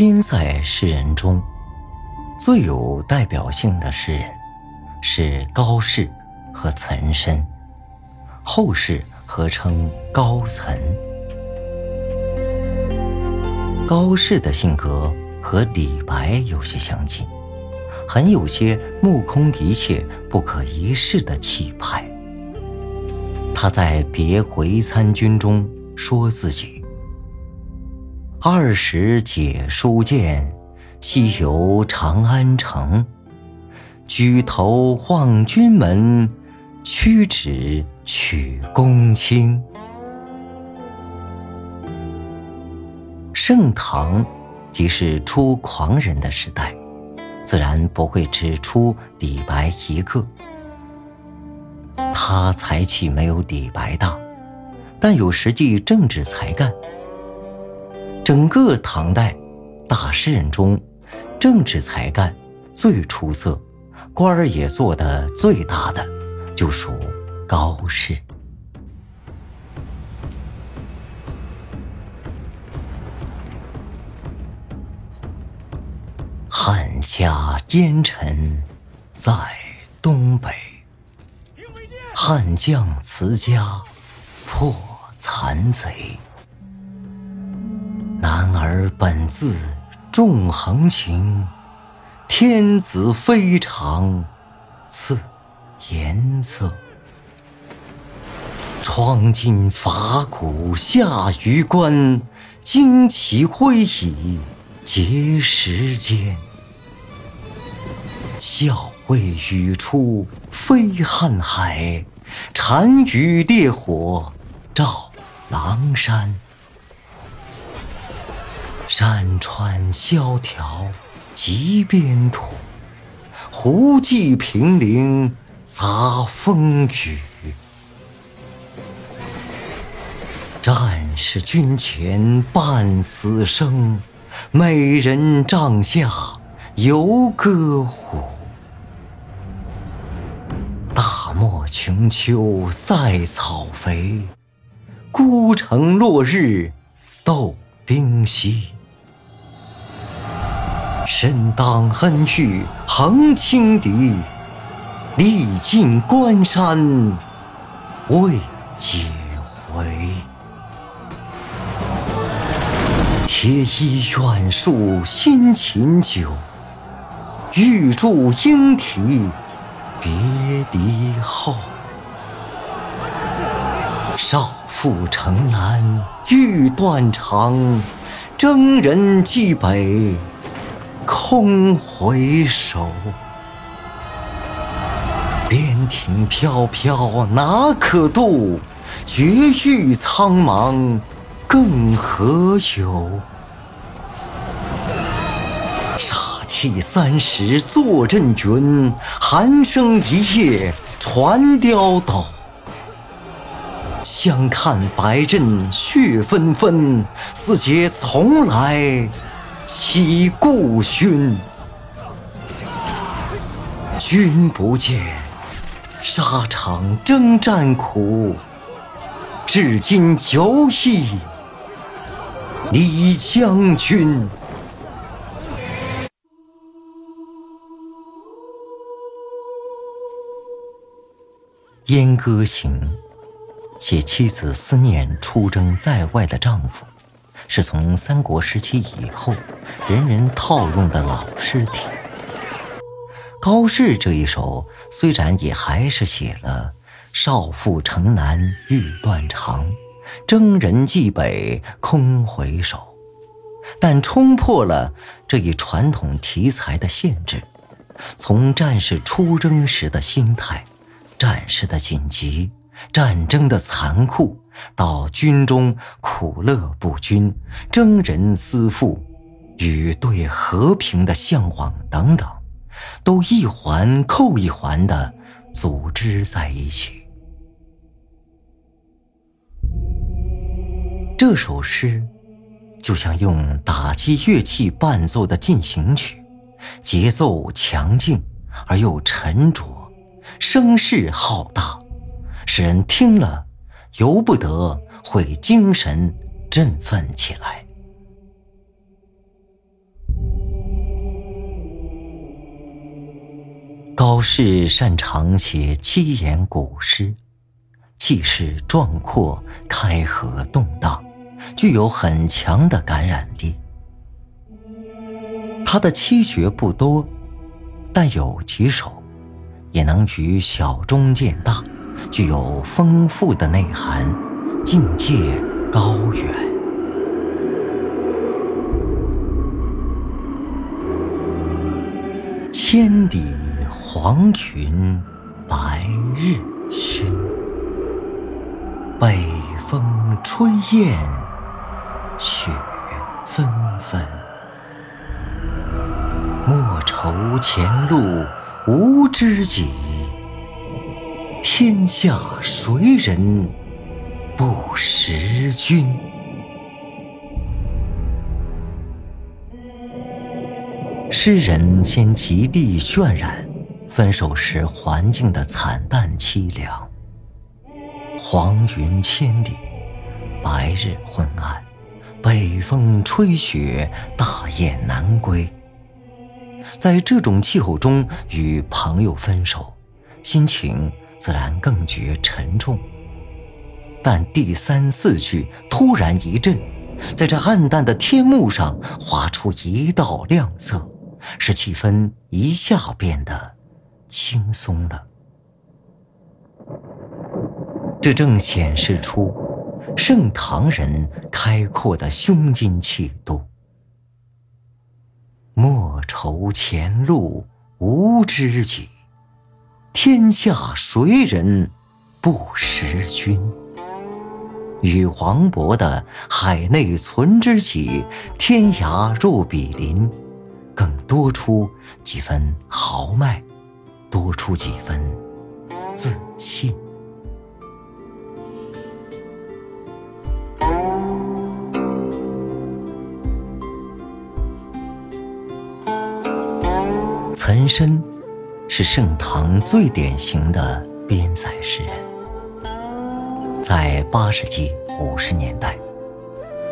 边塞诗人中最有代表性的诗人是高适和岑参，后世合称高岑。高适的性格和李白有些相近，很有些目空一切、不可一世的气派。他在《别回参军》中说自己。二十解书剑，西游长安城。举头望君门，屈指取公卿。盛唐即是出狂人的时代，自然不会只出李白一个。他才气没有李白大，但有实际政治才干。整个唐代大诗人中，政治才干最出色，官儿也做得最大的，就属高适。汉家奸臣在东北，汉将辞家破残贼。男儿本自重横行，天子非常赐颜色。创尽法鼓下榆关，旌旗挥以结时间。笑未语出飞瀚海，单于烈火照狼山。山川萧条极边土，胡骑凭陵杂风雨。战士军前半死生，美人帐下犹歌舞。大漠穷秋塞草肥，孤城落日斗兵稀。身当恩遇横轻敌，历尽关山未解回。铁衣远戍先秦酒，玉柱应啼别离后。少妇城南欲断肠，征人蓟北。空回首，边庭飘飘哪可度？绝域苍茫更何有？杀气三十坐阵云，寒声一夜传刁斗。相看白刃血纷纷，似解从来。起故勋，君不见，沙场征战苦，至今犹忆李将军。《燕歌行》写妻子思念出征在外的丈夫。是从三国时期以后，人人套用的老诗体。高适这一首虽然也还是写了“少妇城南欲断肠，征人蓟北空回首”，但冲破了这一传统题材的限制，从战士出征时的心态、战士的紧急。战争的残酷，到军中苦乐不均、征人思妇与对和平的向往等等，都一环扣一环的组织在一起。这首诗就像用打击乐器伴奏的进行曲，节奏强劲而又沉着，声势浩大。使人听了，由不得会精神振奋起来。高适擅长写七言古诗气势壮阔开合动荡具有很强的感染力。他的七绝不多但有几首也能与小中见大。具有丰富的内涵，境界高远。千里。黄云白日曛，北风吹雁雪纷纷。莫愁前路无知己，天下谁人不识君？诗人先极力渲染。分手时环境的惨淡凄凉，黄云千里，白日昏暗，北风吹雪，大雁南归。在这种气候中与朋友分手，心情自然更觉沉重。但第三四句突然一震，在这暗淡的天幕上划出一道亮色，使气氛一下变得。轻松了，这正显示出盛唐人开阔的胸襟气度。莫愁前路无知己，天下谁人不识君？与黄勃的“海内存知己，天涯若比邻”更多出几分豪迈。多出几分自信。岑参是盛唐最典型的边塞诗人，在八世纪五十年代，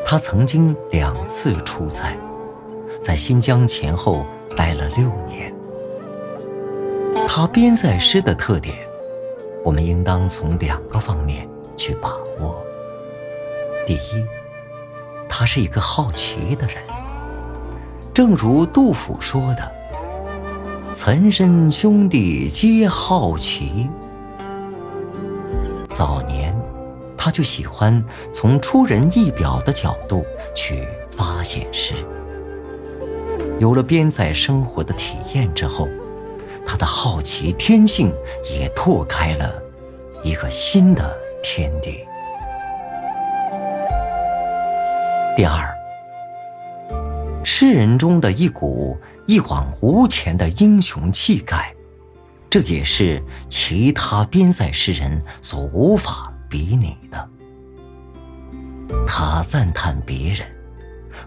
他曾经两次出塞，在新疆前后待了六年。他边塞诗的特点，我们应当从两个方面去把握。第一，他是一个好奇的人，正如杜甫说的：“岑参兄弟皆好奇。”早年，他就喜欢从出人意表的角度去发现诗。有了边塞生活的体验之后。他的好奇天性也拓开了一个新的天地。第二，诗人中的一股一往无前的英雄气概，这也是其他边塞诗人所无法比拟的。他赞叹别人。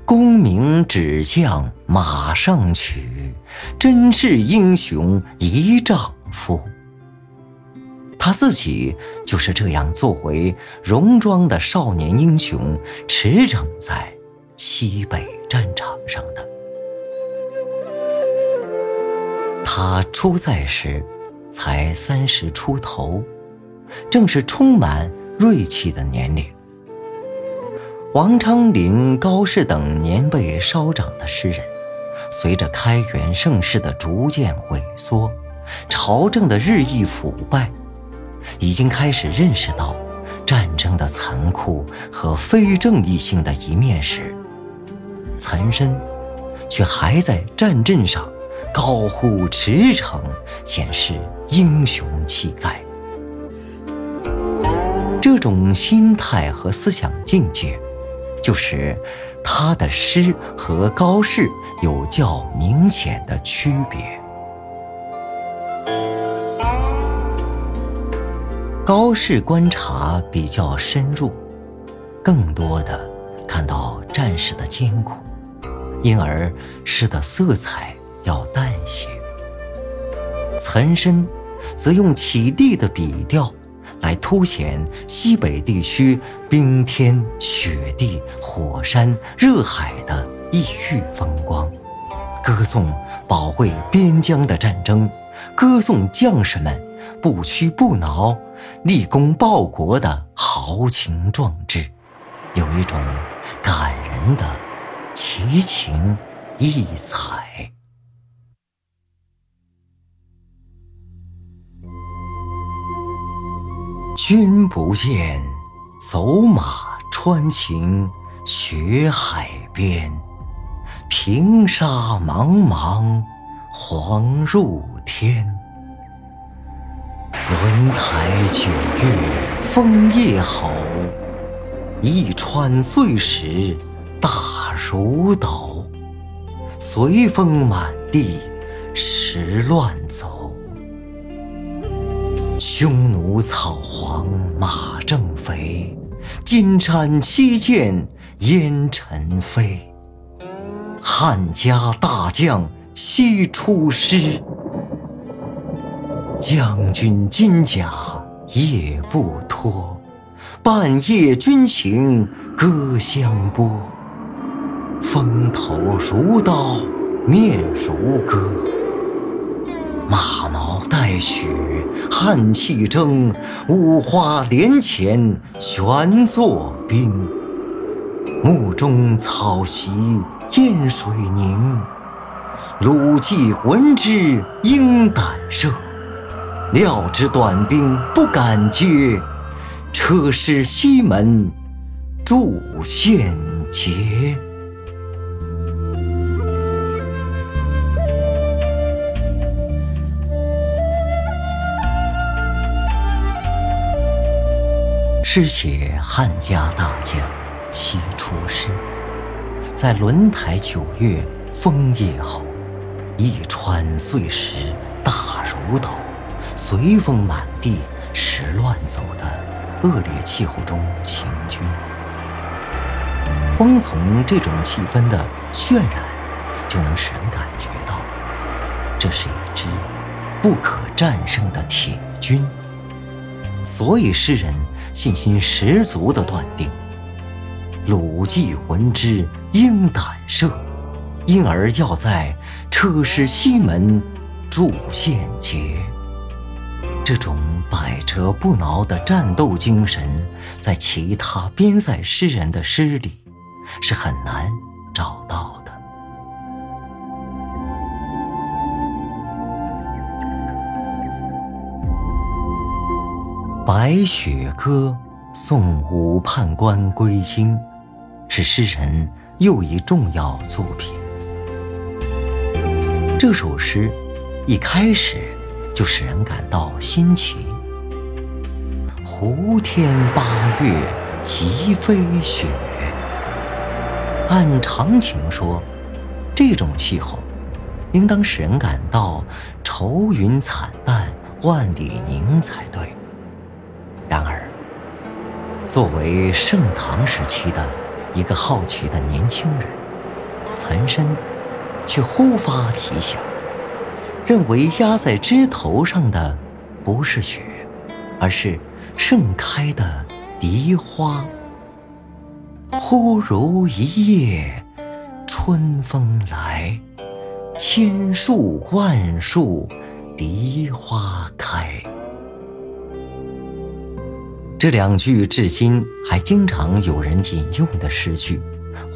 功名只向马上取，真是英雄一丈夫。他自己就是这样作为戎装的少年英雄，驰骋在西北战场上的。他出塞时才三十出头，正是充满锐气的年龄。王昌龄、高适等年辈稍长的诗人，随着开元盛世的逐渐萎缩，朝政的日益腐败，已经开始认识到战争的残酷和非正义性的一面时，残身却还在战阵上高呼驰骋，显示英雄气概。这种心态和思想境界。就是他的诗和高适有较明显的区别。高适观察比较深入，更多的看到战士的艰苦，因而诗的色彩要淡些。岑参则用绮丽的笔调。来凸显西北地区冰天雪地、火山热海的异域风光，歌颂保卫边疆的战争歌颂将士们不屈不挠、立功报国的豪情壮志，有一种感人的奇情异彩。君不见，走马穿秦雪海边，平沙茫茫，黄入天。轮台九月风夜吼，一川碎石大如斗，随风满地石乱走。匈奴草黄马正肥，金山七剑烟尘飞。汉家大将西出师，将军金甲夜不脱，半夜军行歌相拨。风头如刀，面如歌。马毛带雪，汗气蒸；五花连钱，玄作冰。幕中草席烟水凝，鲁骑闻之应胆慑。料知短兵不敢接，车师西门筑陷阱。诗写汉家大将七出师，在轮台九月风夜吼，一川碎石大如斗，随风满地石乱走的恶劣气候中行军。光从这种气氛的渲染，就能使人感觉到，这是一支不可战胜的铁军。所以诗人信心十足地断定：“鲁骑闻之应胆慑，因而要在车师西门筑陷阱。”这种百折不挠的战斗精神，在其他边塞诗人的诗里是很难找到。《白雪歌送武判官归京》是诗人又一重要作品。这首诗一开始就使人感到新奇。胡天八月即飞雪，按常情说，这种气候应当使人感到愁云惨淡、万里凝才对。作为盛唐时期的一个好奇的年轻人，岑参却忽发奇想，认为压在枝头上的不是雪，而是盛开的梨花。忽如一夜春风来，千树万树梨花开。这两句至今还经常有人引用的诗句，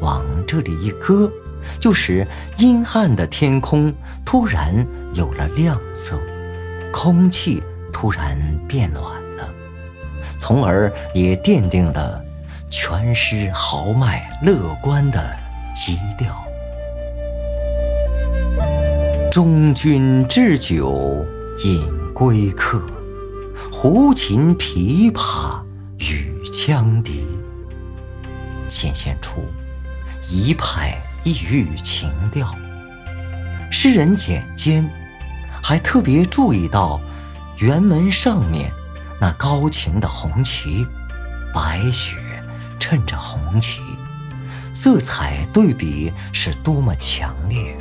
往这里一搁，就使阴暗的天空突然有了亮色，空气突然变暖了，从而也奠定了全诗豪迈乐观的基调。中军置酒饮归客。胡琴琵琶与羌笛，显现出一派异域情调。诗人眼尖，还特别注意到辕门上面那高擎的红旗，白雪衬着红旗，色彩对比是多么强烈。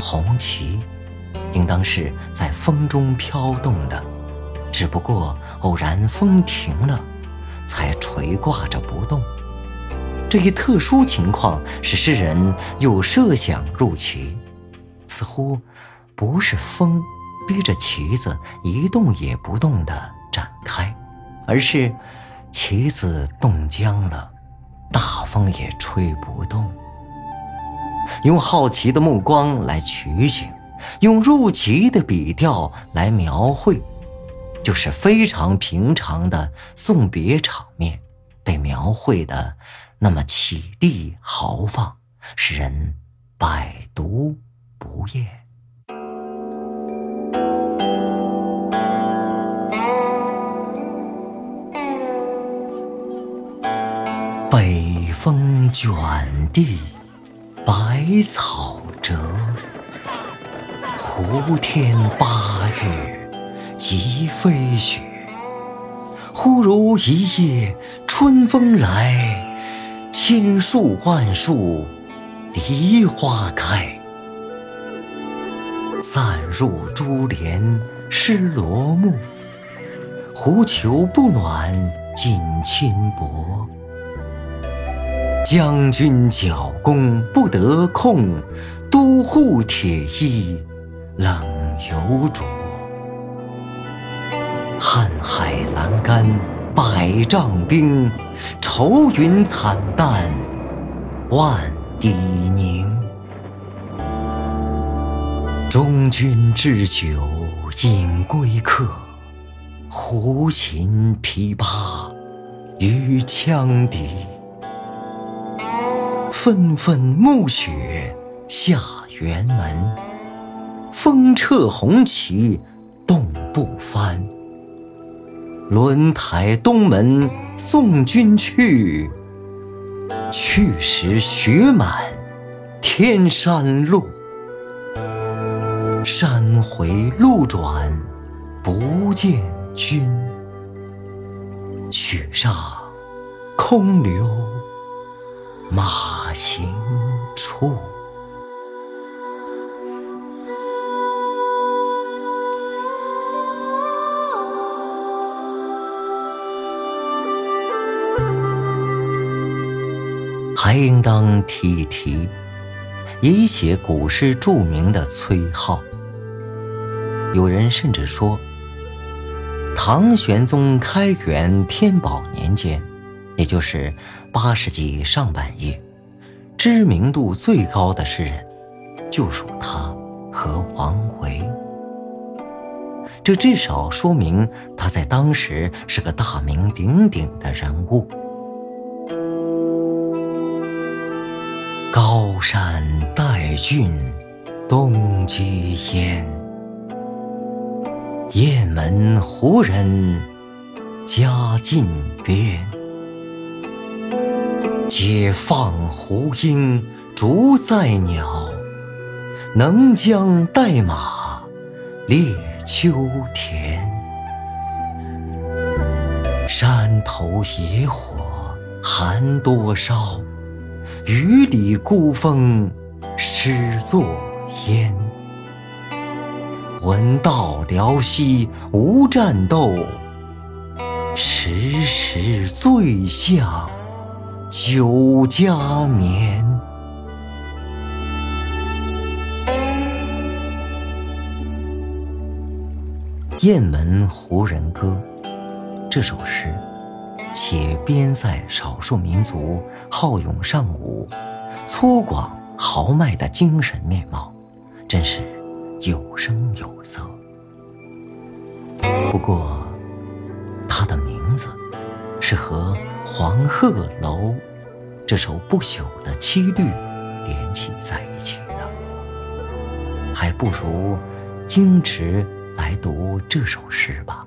红旗应当是在风中飘动的。只不过偶然风停了，才垂挂着不动。这一特殊情况使诗人又设想入其，似乎不是风逼着旗子一动也不动地展开，而是旗子冻僵了，大风也吹不动。用好奇的目光来取景，用入奇的笔调来描绘，就是非常平常的送别场面，被描绘的那么绮丽豪放，使人百读不厌。北风卷地。百草折，胡天八月即飞雪。忽如一夜春风来，千树万树梨花开。散入珠帘湿罗幕，狐裘不暖锦衾薄。将军角弓不得控，都护铁衣冷犹着。瀚海阑干百丈冰，愁云惨淡万里凝。中军置酒饮归客，胡琴琵琶与羌笛。纷纷暮雪下辕门，风掣红旗冻不翻。轮台东门送君去，去时雪满天山路。山回路转不见君，雪上空留马。行处，还应当提一提，以写古诗著名的崔颢。有人甚至说，唐玄宗开元天宝年间，也就是八世纪上半叶。知名度最高的诗人，就属他和王维。这至少说明他在当时是个大名鼎鼎的人物。山带郡东居烟，雁门胡人家近边。解放胡鹰逐塞鸟，能将代马猎秋田。山头野火寒多烧，雨里孤峰湿作烟。闻道辽西无战斗，时时醉向。酒家眠，《雁门胡人歌》这首诗，写边塞少数民族好勇尚武、粗犷豪迈的精神面貌，真是有声有色。不过，他的名字是和。《黄鹤楼》这首不朽的七律联系在一起的，还不如径直来读这首诗吧。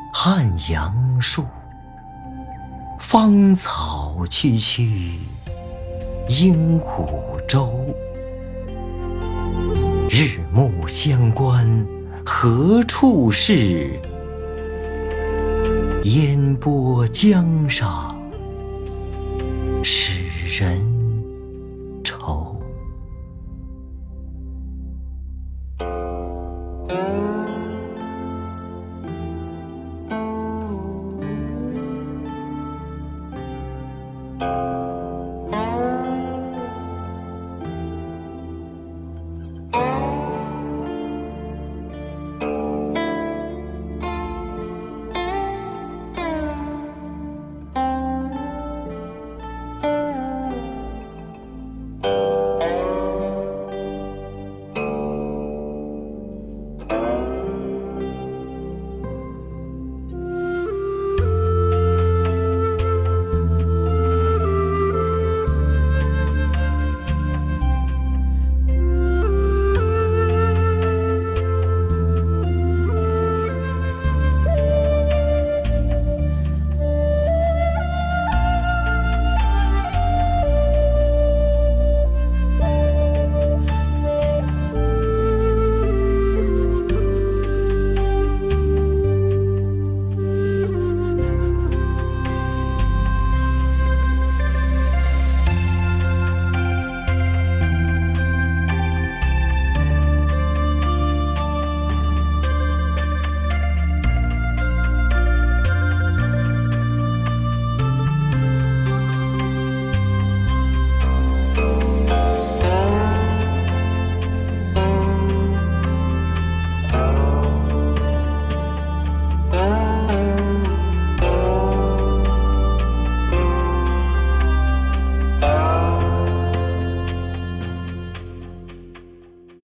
汉阳树，芳草萋萋鹦鹉洲。日暮乡关何处是？烟波江上使人。